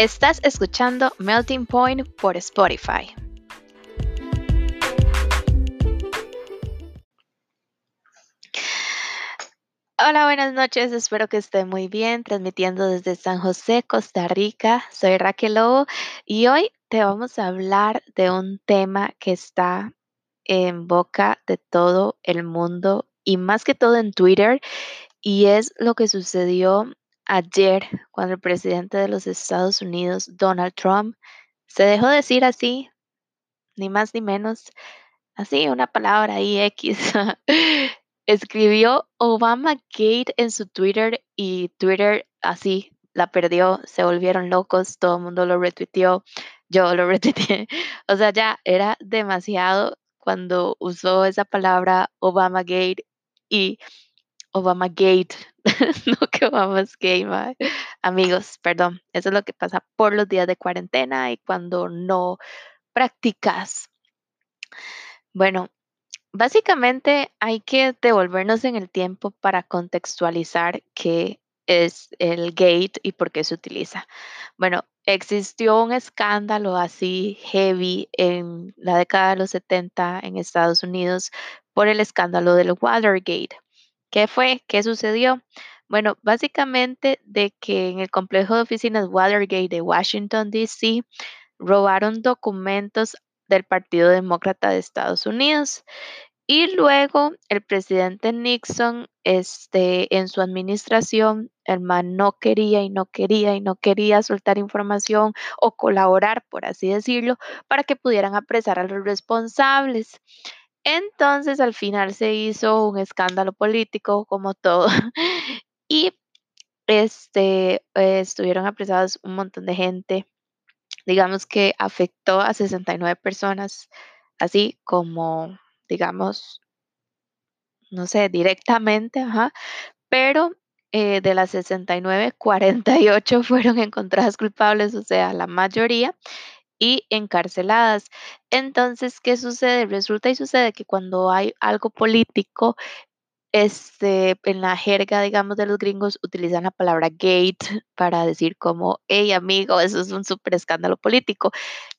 Estás escuchando Melting Point por Spotify. Hola, buenas noches, espero que esté muy bien, transmitiendo desde San José, Costa Rica. Soy Raquel Lobo y hoy te vamos a hablar de un tema que está en boca de todo el mundo y más que todo en Twitter y es lo que sucedió ayer cuando el presidente de los Estados Unidos, Donald Trump, se dejó decir así, ni más ni menos, así una palabra ahí X, escribió Obama Gate en su Twitter y Twitter así la perdió, se volvieron locos, todo el mundo lo retuiteó, yo lo retuiteé, o sea, ya era demasiado cuando usó esa palabra Obama Gate y Obama Gate, no que Obama's gay, amigos, perdón, eso es lo que pasa por los días de cuarentena y cuando no practicas. Bueno, básicamente hay que devolvernos en el tiempo para contextualizar qué es el gate y por qué se utiliza. Bueno, existió un escándalo así heavy en la década de los 70 en Estados Unidos por el escándalo del Watergate. ¿Qué fue? ¿Qué sucedió? Bueno, básicamente de que en el complejo de oficinas Watergate de Washington, D.C., robaron documentos del Partido Demócrata de Estados Unidos. Y luego el presidente Nixon, este, en su administración, el man no quería y no quería y no quería soltar información o colaborar, por así decirlo, para que pudieran apresar a los responsables. Entonces al final se hizo un escándalo político como todo y este, eh, estuvieron apresados un montón de gente. Digamos que afectó a 69 personas, así como, digamos, no sé, directamente, ajá, pero eh, de las 69, 48 fueron encontradas culpables, o sea, la mayoría, y encarceladas. Entonces, ¿qué sucede? Resulta y sucede que cuando hay algo político, este, en la jerga, digamos, de los gringos, utilizan la palabra gate para decir como, hey amigo, eso es un súper escándalo político.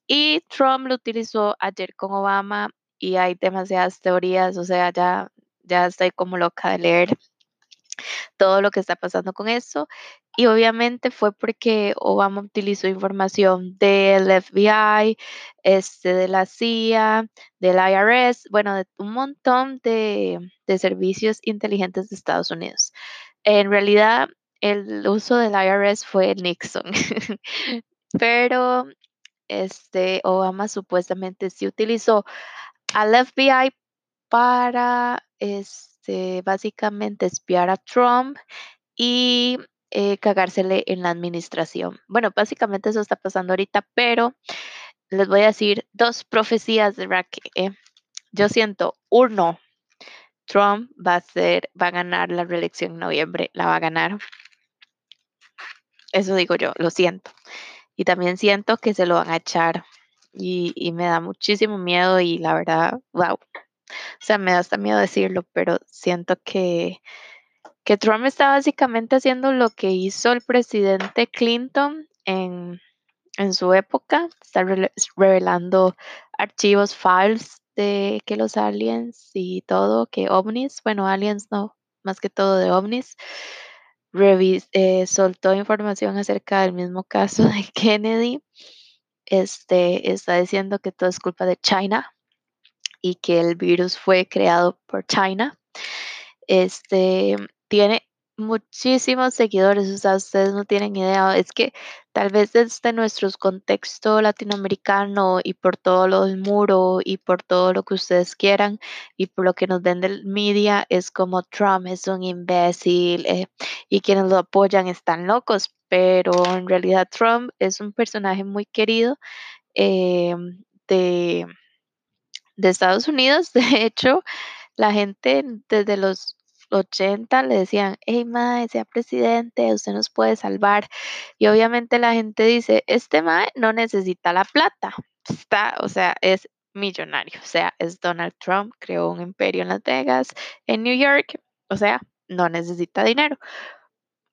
Y Trump lo utilizó ayer con Obama y hay demasiadas teorías, o sea, ya, ya estoy como loca de leer todo lo que está pasando con eso. Y obviamente fue porque Obama utilizó información del FBI, este, de la CIA, del IRS, bueno, de un montón de, de servicios inteligentes de Estados Unidos. En realidad, el uso del IRS fue Nixon, pero este, Obama supuestamente sí utilizó al FBI para este, básicamente espiar a Trump y eh, cagársele en la administración. Bueno, básicamente eso está pasando ahorita, pero les voy a decir dos profecías de Rack. Eh. Yo siento, uno, Trump va a ser, va a ganar la reelección en noviembre, la va a ganar. Eso digo yo, lo siento. Y también siento que se lo van a echar. Y, y me da muchísimo miedo y la verdad, wow. O sea, me da hasta miedo decirlo, pero siento que que Trump está básicamente haciendo lo que hizo el presidente Clinton en, su época, está revelando archivos files de que los aliens y todo, que ovnis, bueno, aliens no, más que todo de ovnis, eh, soltó información acerca del mismo caso de Kennedy. Este está diciendo que todo es culpa de China y que el virus fue creado por China. Este, tiene muchísimos seguidores, o sea, ustedes no tienen idea, es que tal vez desde nuestro contexto latinoamericano y por todo lo del muro y por todo lo que ustedes quieran y por lo que nos ven del media, es como Trump es un imbécil eh, y quienes lo apoyan están locos, pero en realidad Trump es un personaje muy querido eh, de, de Estados Unidos, de hecho, la gente desde los 80 le decían, hey, mae, sea presidente, usted nos puede salvar. Y obviamente la gente dice, este mae no necesita la plata, está, o sea, es millonario, o sea, es Donald Trump, creó un imperio en Las Vegas, en New York, o sea, no necesita dinero.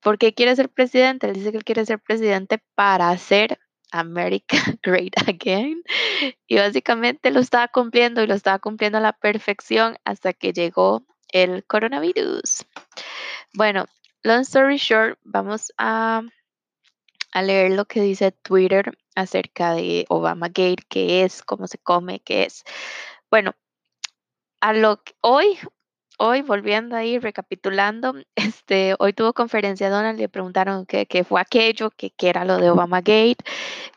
¿Por qué quiere ser presidente? Él dice que él quiere ser presidente para hacer America Great Again. Y básicamente lo estaba cumpliendo y lo estaba cumpliendo a la perfección hasta que llegó el coronavirus. Bueno, long story short, vamos a, a leer lo que dice Twitter acerca de Obama Gate, qué es, cómo se come, qué es. Bueno, a lo que hoy hoy volviendo ahí, recapitulando, este, hoy tuvo conferencia Donald, le preguntaron qué, qué fue aquello, qué, qué era lo de Obama Gate,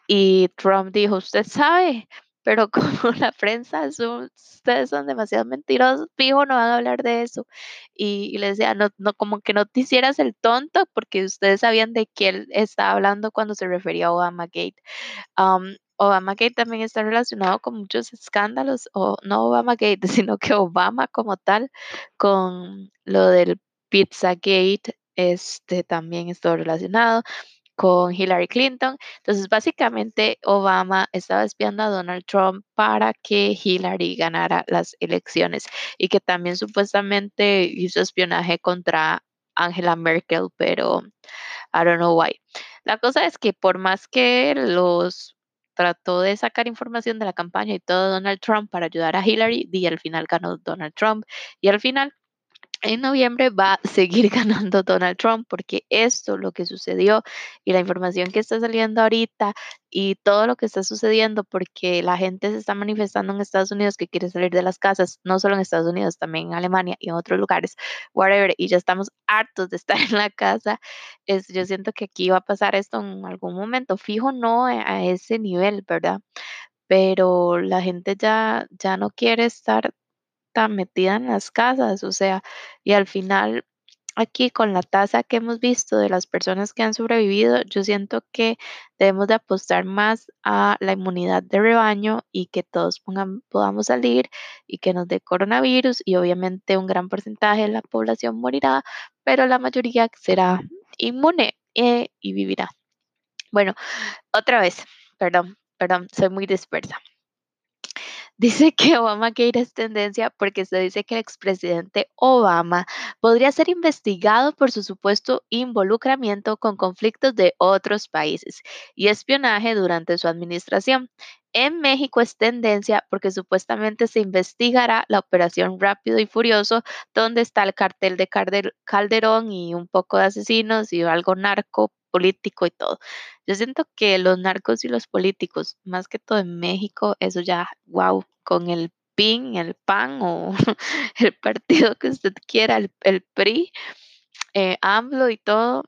y Trump dijo, usted sabe, pero como la prensa, ustedes son demasiado mentirosos, fijo, no van a hablar de eso. Y, y le decía, no, no, como que no te hicieras el tonto, porque ustedes sabían de qué él estaba hablando cuando se refería a Obama Gate. Um, Obamagate también está relacionado con muchos escándalos, o no Obamagate, sino que Obama como tal, con lo del Pizzagate, este también está relacionado con Hillary Clinton. Entonces, básicamente, Obama estaba espiando a Donald Trump para que Hillary ganara las elecciones y que también supuestamente hizo espionaje contra Angela Merkel, pero I don't know why. La cosa es que por más que los trató de sacar información de la campaña y todo Donald Trump para ayudar a Hillary y al final ganó Donald Trump y al final en noviembre va a seguir ganando Donald Trump porque esto, lo que sucedió y la información que está saliendo ahorita y todo lo que está sucediendo porque la gente se está manifestando en Estados Unidos que quiere salir de las casas, no solo en Estados Unidos, también en Alemania y en otros lugares, whatever, y ya estamos hartos de estar en la casa, es, yo siento que aquí va a pasar esto en algún momento, fijo no a ese nivel, ¿verdad? Pero la gente ya, ya no quiere estar tan metida en las casas, o sea, y al final aquí con la tasa que hemos visto de las personas que han sobrevivido, yo siento que debemos de apostar más a la inmunidad de rebaño y que todos podamos salir y que nos dé coronavirus y obviamente un gran porcentaje de la población morirá, pero la mayoría será inmune eh, y vivirá. Bueno, otra vez, perdón, perdón, soy muy dispersa. Dice que Obamagate es tendencia porque se dice que el expresidente Obama podría ser investigado por su supuesto involucramiento con conflictos de otros países y espionaje durante su administración. En México es tendencia porque supuestamente se investigará la operación Rápido y Furioso, donde está el cartel de Calderón y un poco de asesinos y algo narco político y todo. Yo siento que los narcos y los políticos, más que todo en México, eso ya, wow, con el PIN, el PAN o el partido que usted quiera, el, PRI, eh, AMLO y todo,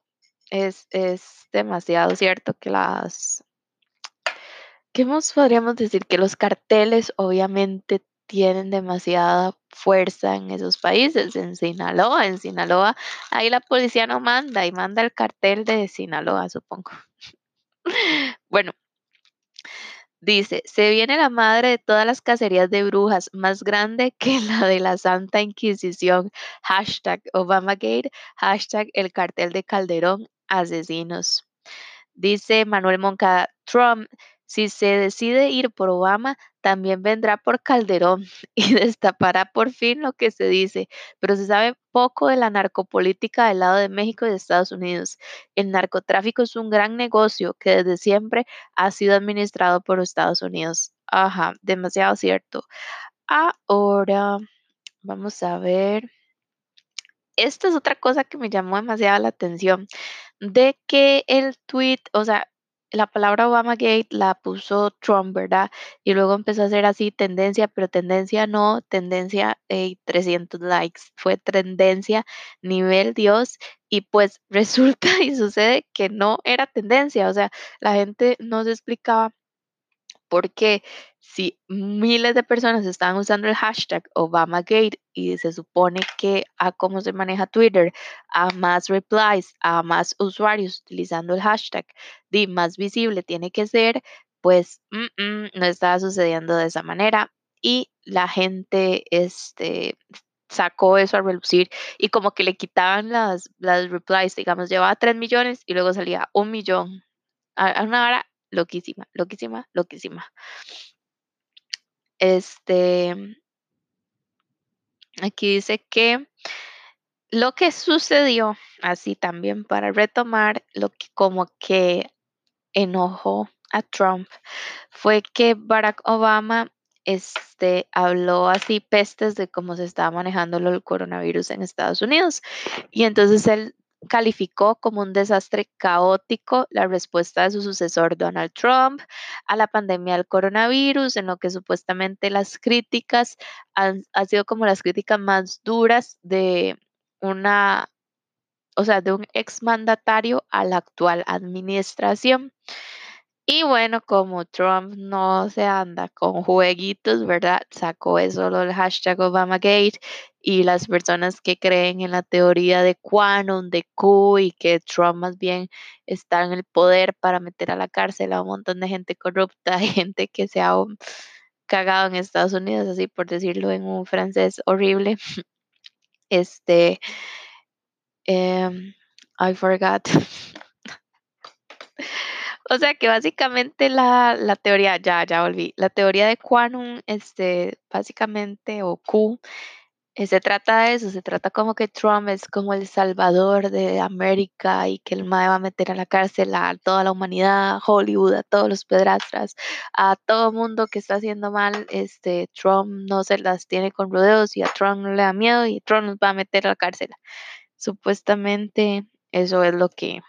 es, es demasiado cierto que las... ¿Qué más podríamos decir? Que los carteles obviamente tienen demasiada fuerza en esos países, en Sinaloa, en Sinaloa, ahí la policía no manda y manda el cartel de Sinaloa, supongo. bueno, dice, se viene la madre de todas las cacerías de brujas, más grande que la de la Santa Inquisición, hashtag Obamagate, hashtag el cartel de Calderón, asesinos. Dice Manuel Monca, Trump si se decide ir por Obama, también vendrá por Calderón y destapará por fin lo que se dice, pero se sabe poco de la narcopolítica del lado de México y de Estados Unidos. El narcotráfico es un gran negocio que desde siempre ha sido administrado por Estados Unidos. Ajá, demasiado cierto. Ahora, vamos a ver. Esta es otra cosa que me llamó demasiado la atención, de que el tweet, o sea, la palabra Obamagate la puso Trump, ¿verdad? Y luego empezó a ser así tendencia, pero tendencia no, tendencia 300 likes, fue tendencia nivel Dios y pues resulta y sucede que no era tendencia, o sea, la gente no se explicaba porque si miles de personas estaban usando el hashtag Obamagate y se supone que a cómo se maneja Twitter, a más replies, a más usuarios utilizando el hashtag, de más visible tiene que ser, pues no estaba sucediendo de esa manera y la gente este, sacó eso a relucir y como que le quitaban las, replies, digamos, llevaba 3 millones y luego salía un millón. A, loquísima, loquísima, loquísima. Este, aquí dice que lo que sucedió, así también para retomar, lo que como que enojó a Trump fue que Barack Obama este, habló así pestes de cómo se estaba manejando el coronavirus en Estados Unidos. Y entonces él calificó como un desastre caótico la respuesta de su sucesor Donald Trump a la pandemia del coronavirus, en lo que supuestamente las críticas han, sido como las críticas más duras de una, o sea, de un exmandatario a la actual administración. Y bueno, como Trump no se anda con jueguitos, ¿verdad? Sacó eso el hashtag Obamagate y las personas que creen en la teoría de quantum, de Q y que Trump más bien está en el poder para meter a la cárcel a un montón de gente corrupta, gente que se ha cagado en Estados Unidos, así por decirlo en un francés horrible. Este, em, I forgot. O sea que básicamente la, la teoría, ya, ya volví, la teoría de quantum, este, básicamente, o Q, se trata de eso, se trata como que Trump es como el salvador de América y que el MAE va a meter a la cárcel a toda la humanidad, a Hollywood, a todos los pedrastras, a todo mundo que está haciendo mal, este, Trump no se las tiene con rodeos y a Trump no le da miedo y Trump nos va a meter a la cárcel. Supuestamente eso es lo que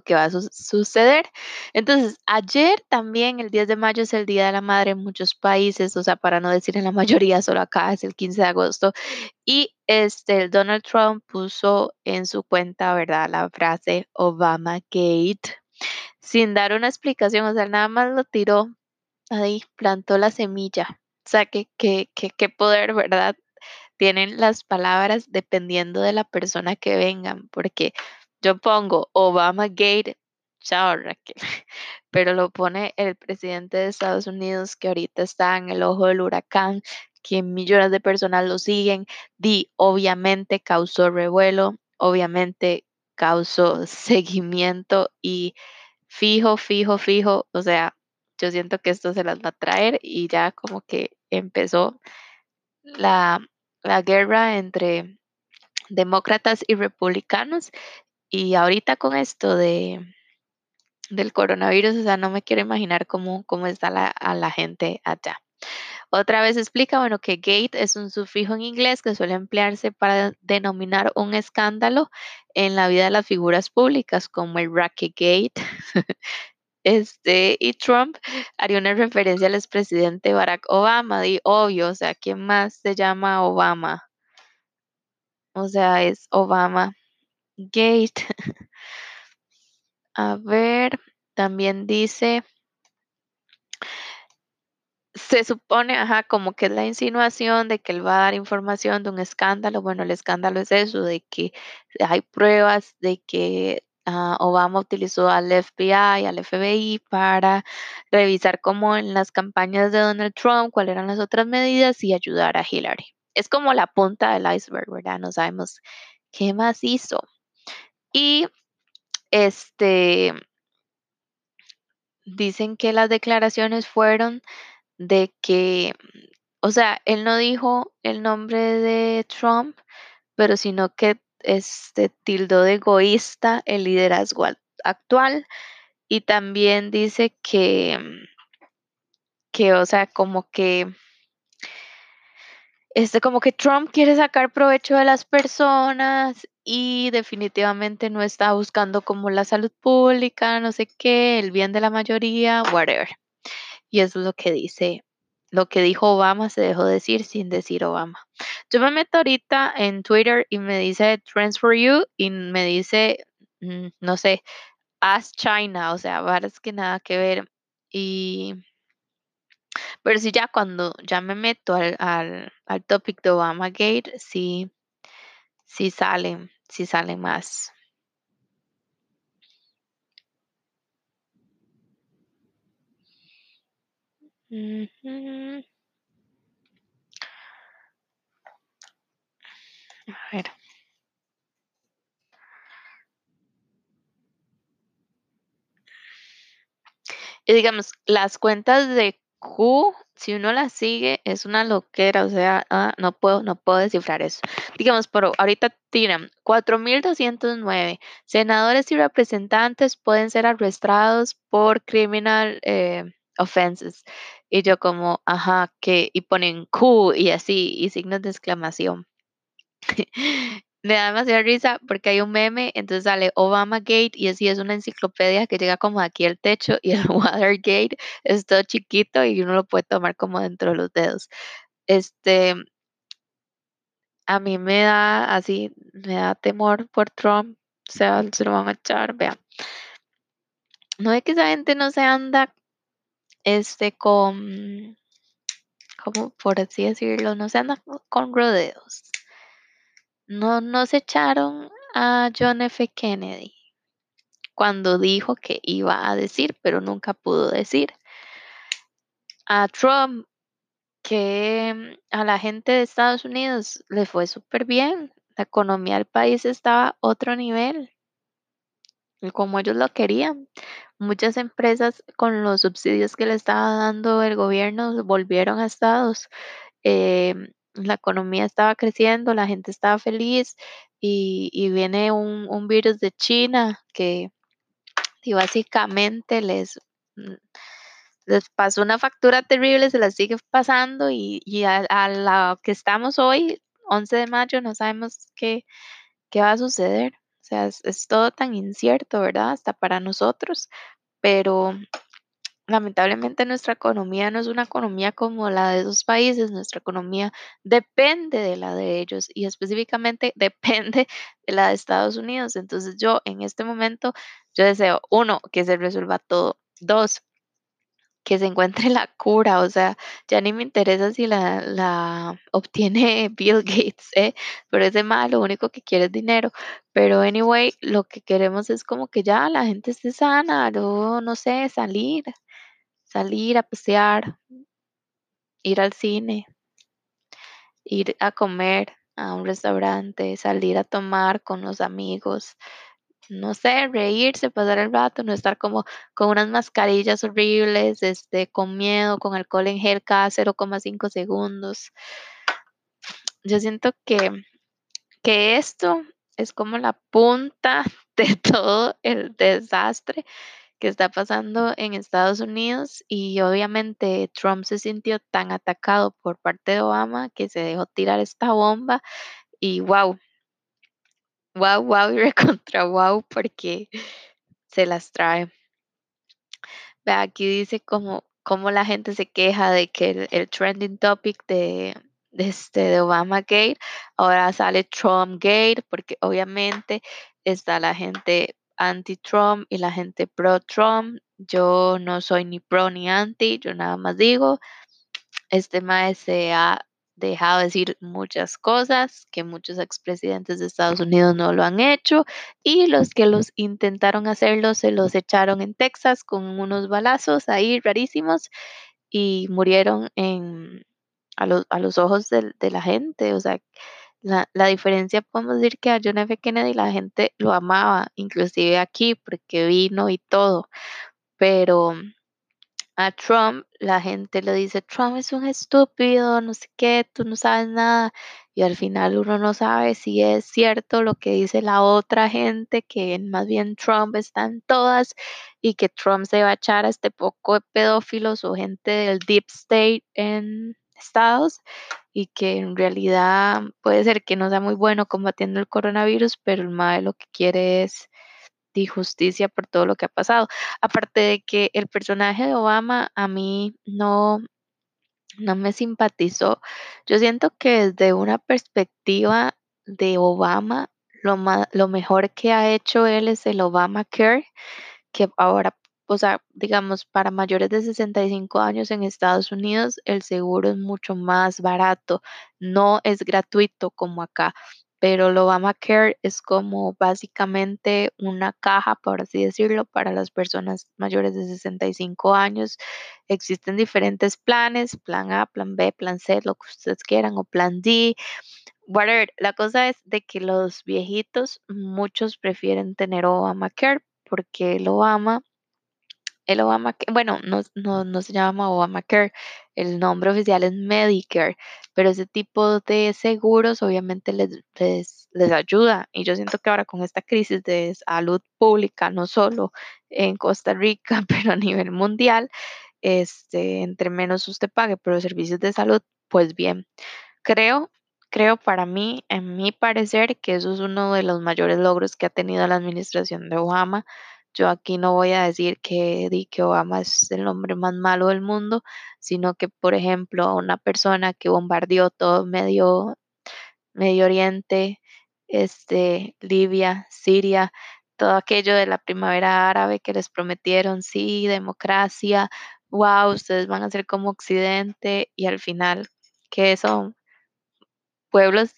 que va a suceder. Entonces, ayer también, el 10 de mayo, es el Día de la Madre en muchos países, o sea, para no decir en la mayoría, solo acá es el 15 de agosto. Y este, Donald Trump puso en su cuenta, ¿verdad?, la frase Obama Gate, sin dar una explicación, o sea, nada más lo tiró ahí, plantó la semilla. O sea, que, qué poder, ¿verdad? Tienen las palabras dependiendo de la persona que vengan, porque yo pongo Obama Gate, chao Raquel, pero lo pone el presidente de Estados Unidos que ahorita está en el ojo del huracán, que millones de personas lo siguen, di obviamente causó revuelo, obviamente causó seguimiento y fijo, fijo, fijo, o sea, yo siento que esto se las va a traer y ya como que empezó la, la guerra entre demócratas y republicanos y ahorita con esto de del coronavirus, o sea, no me quiero imaginar cómo, cómo está la, a la gente allá. Otra vez explica, bueno, que gate es un sufijo en inglés que suele emplearse para denominar un escándalo en la vida de las figuras públicas, como el Gate. este, y Trump haría una referencia al expresidente Barack Obama, y obvio, o sea, ¿quién más se llama Obama? O sea, es Obama Gate. A ver, también dice, se supone, ajá, como que es la insinuación de que él va a dar información de un escándalo. Bueno, el escándalo es eso, de que hay pruebas de que ah, Obama utilizó al FBI, al FBI para revisar cómo en las campañas de Donald Trump, cuáles eran las otras medidas y ayudar a Hillary. Es como la punta del iceberg, ¿verdad? No sabemos qué más hizo. Y este dicen que las declaraciones fueron de que, o sea, él no dijo el nombre de Trump, pero sino que este tildó de egoísta el liderazgo actual y también dice que que o sea, como que este, como que Trump quiere sacar provecho de las personas y definitivamente no está buscando como la salud pública, no sé qué, el bien de la mayoría, whatever. Y eso es lo que dice, lo que dijo Obama se dejó decir sin decir Obama. Yo me meto ahorita en Twitter y me dice Trends for You y me dice, mm, no sé, Ask China, o sea, varas que nada que ver. Y pero sí, ya cuando ya me meto al, al, al topic de Obama Gate, sí, sí salen, sí salen más. A ver. Y digamos, las cuentas de Q si uno la sigue, es una loquera, o sea, ah, no puedo, no puedo descifrar eso. Digamos, pero ahorita tiran 4.209 senadores y representantes pueden ser arrestados por criminal eh, offenses. Y yo como, ajá, que, y ponen Q y así, y signos de exclamación. Me da demasiada risa porque hay un meme, entonces sale Obama Gate y así es una enciclopedia que llega como aquí al techo y el Watergate es todo chiquito y uno lo puede tomar como dentro de los dedos. Este, a mí me da así, me da temor por Trump, o sea, se lo van a echar, vean. No es que esa gente no se anda, este, con, como por así decirlo, no se anda con rodeos. No, no se echaron a John F. Kennedy cuando dijo que iba a decir, pero nunca pudo decir. A Trump, que a la gente de Estados Unidos le fue súper bien. La economía del país estaba a otro nivel, como ellos lo querían. Muchas empresas con los subsidios que le estaba dando el gobierno volvieron a Estados. Em, la economía estaba creciendo, la gente estaba feliz y, viene un, un, virus de China que y básicamente les, mm, les pasó una factura terrible, se la sigue pasando y, a, la que estamos hoy, 11 de mayo, no sabemos qué, qué va a suceder. O sea, es todo tan incierto, ¿verdad? Hasta para nosotros, pero lamentablemente nuestra economía no es una economía como la de esos países, nuestra economía depende de la de ellos y específicamente depende de la de Estados Unidos. Entonces yo en este momento, yo deseo, uno, que se resuelva todo. Dos, que se encuentre la cura, o sea, ya ni me interesa si la, la obtiene Bill Gates, ¿eh? pero ese mal lo único que quiere es dinero. Pero anyway, lo que queremos es como que ya la gente esté sana, no, no sé, salir, salir a pasear, ir al cine, ir a comer a un restaurante, salir a tomar con los amigos, no sé, reírse, pasar el rato, no estar como con unas mascarillas horribles, este, con miedo, con alcohol en gel cada 0,5 segundos. Yo siento que, que esto es como la punta de todo el desastre que está pasando en Estados Unidos y obviamente Trump se sintió tan atacado por parte de Obama que se dejó tirar esta bomba y wow, wow, wow y recontra wow porque se las trae. Aquí dice como, como la gente se queja de que el, trending topic de, de, este, de Obama Gate ahora sale Trump Gate porque obviamente está la gente anti-Trump y la gente pro-Trump. Yo no soy ni pro ni anti, yo nada más digo, este maestro ha dejado decir muchas cosas que muchos expresidentes de Estados Unidos no lo han hecho y los que los intentaron hacerlo se los echaron en Texas con unos balazos ahí rarísimos y murieron en, a, los ojos de, de la gente. O sea, la, la, diferencia podemos decir que a John F. Kennedy la gente lo amaba, inclusive aquí, porque vino y todo, pero a Trump la gente le dice, Trump es un estúpido, no sé qué, tú no sabes nada, y al final uno no sabe si es cierto lo que dice la otra gente, que más bien Trump está en todas y que Trump se va a echar a este poco de pedófilos o gente del deep state en Estados y que en realidad puede ser que no sea muy bueno combatiendo el coronavirus, pero el MAE lo que quiere es justicia por todo lo que ha pasado. Aparte de que el personaje de Obama a mí no, no me simpatizó. Yo siento que desde una perspectiva de Obama, lo, lo mejor que ha hecho él es el Obamacare, que ahora o sea, digamos, para mayores de 65 años en Estados Unidos, el seguro es mucho más barato, no es gratuito como acá, pero el Obamacare es como básicamente una caja, por así decirlo, para las personas mayores de 65 años. Existen diferentes planes, plan A, plan B, plan C, lo que ustedes quieran, o plan D. Whatever. La cosa es de que los viejitos, muchos prefieren tener Obamacare porque el Obama el Obama, bueno, no, no, no se llama Obamacare, el nombre oficial es Medicare, pero ese tipo de seguros obviamente les, les, les ayuda. Y yo siento que ahora con esta crisis de salud pública, no solo en Costa Rica, pero a nivel mundial, este, entre menos usted pague por los servicios de salud, pues bien, creo, creo para mí, en mi parecer, que eso es uno de los mayores logros que ha tenido la administración de Obama. Yo aquí no voy a decir que, que Obama es el hombre más malo del mundo, sino que, por ejemplo, una persona que bombardeó todo Medio, Medio Oriente, este, Libia, Siria, todo aquello de la primavera árabe que les prometieron, sí, democracia, wow, ustedes van a ser como Occidente y al final, ¿qué son? Pueblos,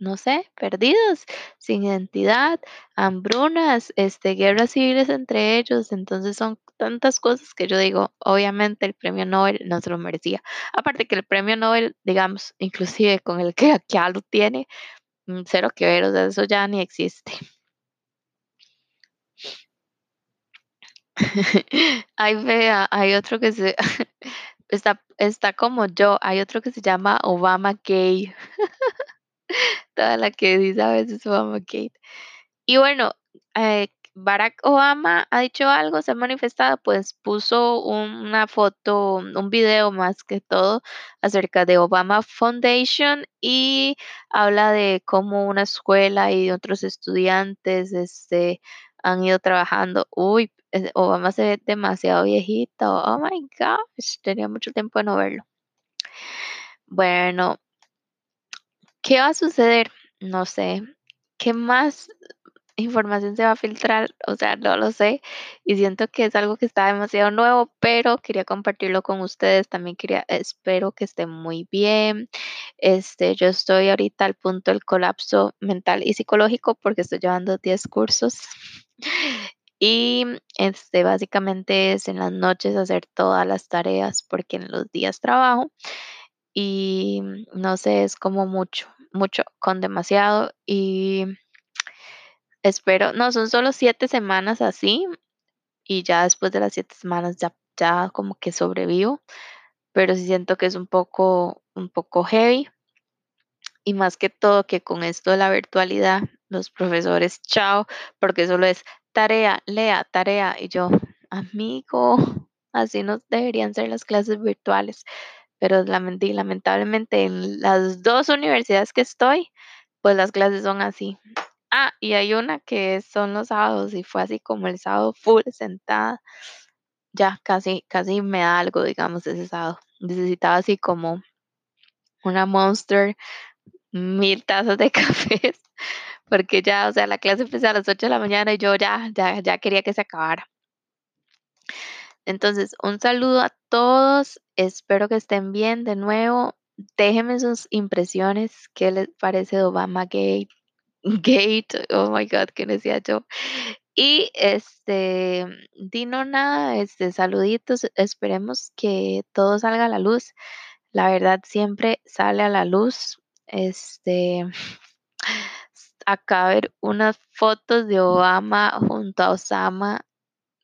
no sé, perdidos, sin identidad, hambrunas, este, guerras civiles entre ellos, entonces son tantas cosas que yo digo, obviamente el premio Nobel no se lo merecía. Aparte que el premio Nobel, digamos, inclusive con el que ya lo tiene, mm, cero que ver, o sea, eso ya ni existe. Ay, vea, hay otro que se está, está como yo, hay otro que se llama Obama Gay. Toda la que dice a veces Obama Gate. Y bueno, eh, Barack Obama ha dicho algo, se ha manifestado, pues puso una foto, un video más que todo acerca de Obama Foundation y habla de cómo una escuela y otros estudiantes este, han ido trabajando. Uy, Obama se ve demasiado viejito. Oh my gosh, tenía mucho tiempo de no verlo. Bueno, ¿qué va a suceder? No sé. ¿Qué más información se va a filtrar? O sea, no lo sé. Y siento que es algo que está demasiado nuevo, pero quería compartirlo con ustedes. También quería, espero que esté muy bien. Este, yo estoy ahorita al punto del colapso mental y psicológico porque estoy llevando 10 cursos. Y este, básicamente es en las noches hacer todas las tareas porque en los días trabajo y no sé, es como mucho, mucho con demasiado y espero, no, son solo siete semanas así y ya después de las siete semanas ya, ya como que sobrevivo, pero sí siento que es un poco, un poco heavy y más que todo que con esto de la virtualidad, los profesores, chao, porque solo es tarea, lea, tarea y yo, amigo, así no deberían ser las clases virtuales pero lamentablemente en las dos universidades que estoy, pues las clases son así. Ah, y hay una que son los sábados y fue así como el sábado full sentada. Ya casi, casi me da algo, digamos, ese sábado. Necesitaba así como una monster, mil tazas de café, porque ya, o sea, la clase empezó a las 8 de la mañana y yo ya, ya, ya quería que se acabara. Entonces, un saludo a todos. Espero que estén bien de nuevo. Déjenme sus impresiones. ¿Qué les parece de Obama Gate? Gate, oh my God, ¿qué decía yo? Y este, Dino nada, este, saluditos. Esperemos que todo salga a la luz. La verdad siempre sale a la luz. Este, acá ver unas fotos de Obama junto a Osama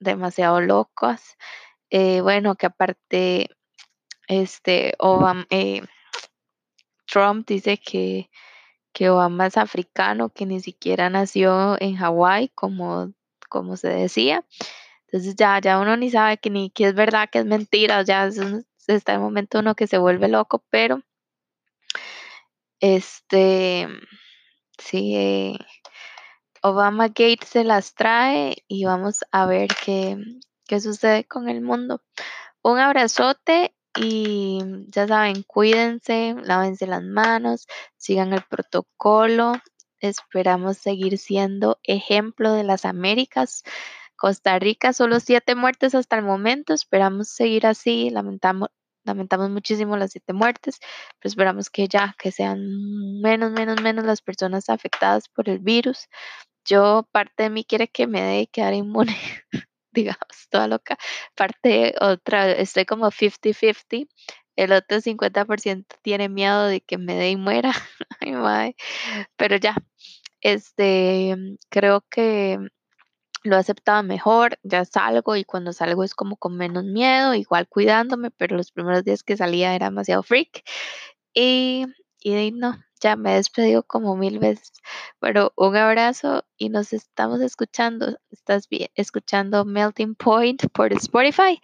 demasiado locas. Eh, bueno, que aparte, este, Obama, eh, Trump dice que, que Obama es africano, que ni siquiera nació en Hawái, como, como se decía. Entonces ya, ya uno ni sabe que ni que es verdad, que es mentira, ya es está el momento uno que se vuelve loco, pero este, sí, eh, Obama Gate se las trae y vamos a ver qué, qué sucede con el mundo. Un abrazote y ya saben, cuídense, lávense las manos, sigan el protocolo. Esperamos seguir siendo ejemplo de las Américas. Costa Rica, solo siete muertes hasta el momento. Esperamos seguir así. Lamentamos, lamentamos muchísimo las siete muertes, pero esperamos que ya, que sean menos, menos, menos las personas afectadas por el virus. Yo, parte de mí quiere que me dé quedar inmune, digamos, toda loca. Parte otra, estoy como 50-50. El otro 50% tiene miedo de que me dé y muera. Ay, Pero ya, este, creo que lo he aceptado mejor, ya salgo y cuando salgo es como con menos miedo, igual cuidándome, pero los primeros días que salía era demasiado freak. Y, y no, ya me he despedido como mil veces, pero un abrazo y nos estamos escuchando. Estás bien, escuchando Melting Point por Spotify.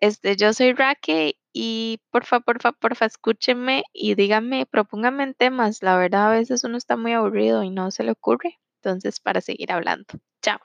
Este, yo soy Raque y porfa, porfa, porfa, escúchenme y díganme, propónganme temas. La verdad, a veces uno está muy aburrido y no se le ocurre. Entonces, para seguir hablando. Chao.